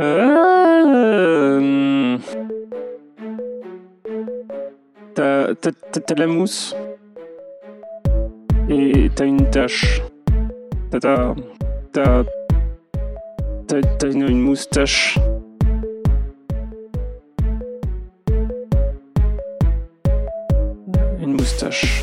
Euh... T'as de la mousse. Et t'as une tache. T'as t'as t'as une moustache. Une moustache.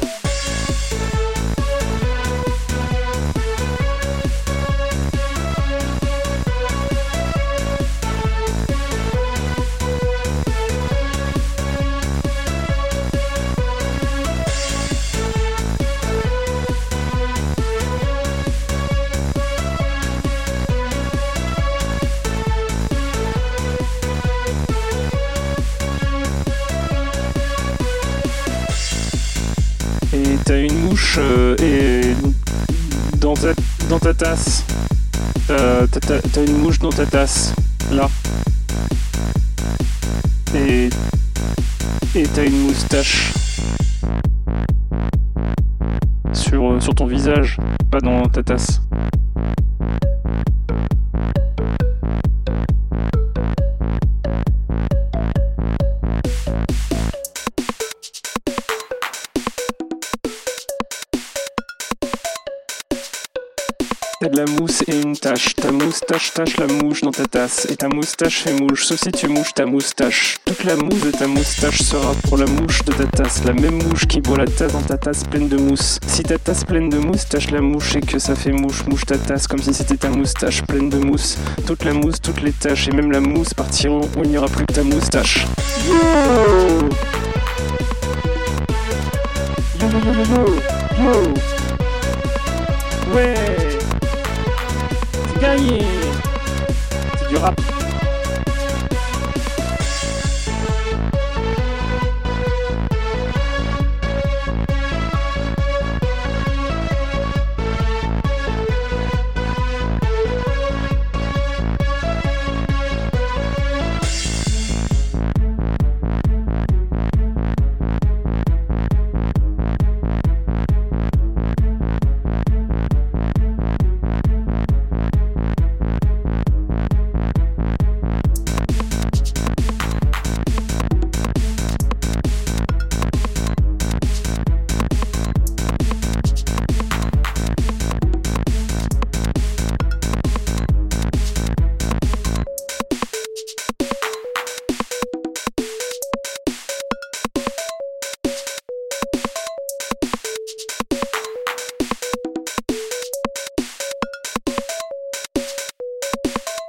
Euh, et dans ta, tasse. T'as t'as- une mouche dans ta tasse. Là. Et. Et t'as une moustache. Euh, sur ton visage, pas dans ta tasse. T'as de la mousse et une tache. Ta moustache tache la mouche dans ta tasse. Et ta moustache fait mouche, sauf si tu mouches ta moustache. Toute la mousse de ta moustache sera pour la mouche de ta tasse. La même mouche qui boit la tasse dans ta tasse pleine de mousse. Si ta tasse pleine de mousse tache la mouche et que ça fait mouche, mouche ta tasse comme si c'était ta moustache pleine de mousse. Toute la mousse, toutes les taches et même la mousse partiront il n'y aura plus que ta moustache. Yo Yo yo yo yo yo Yo Ouais gagné C'est rap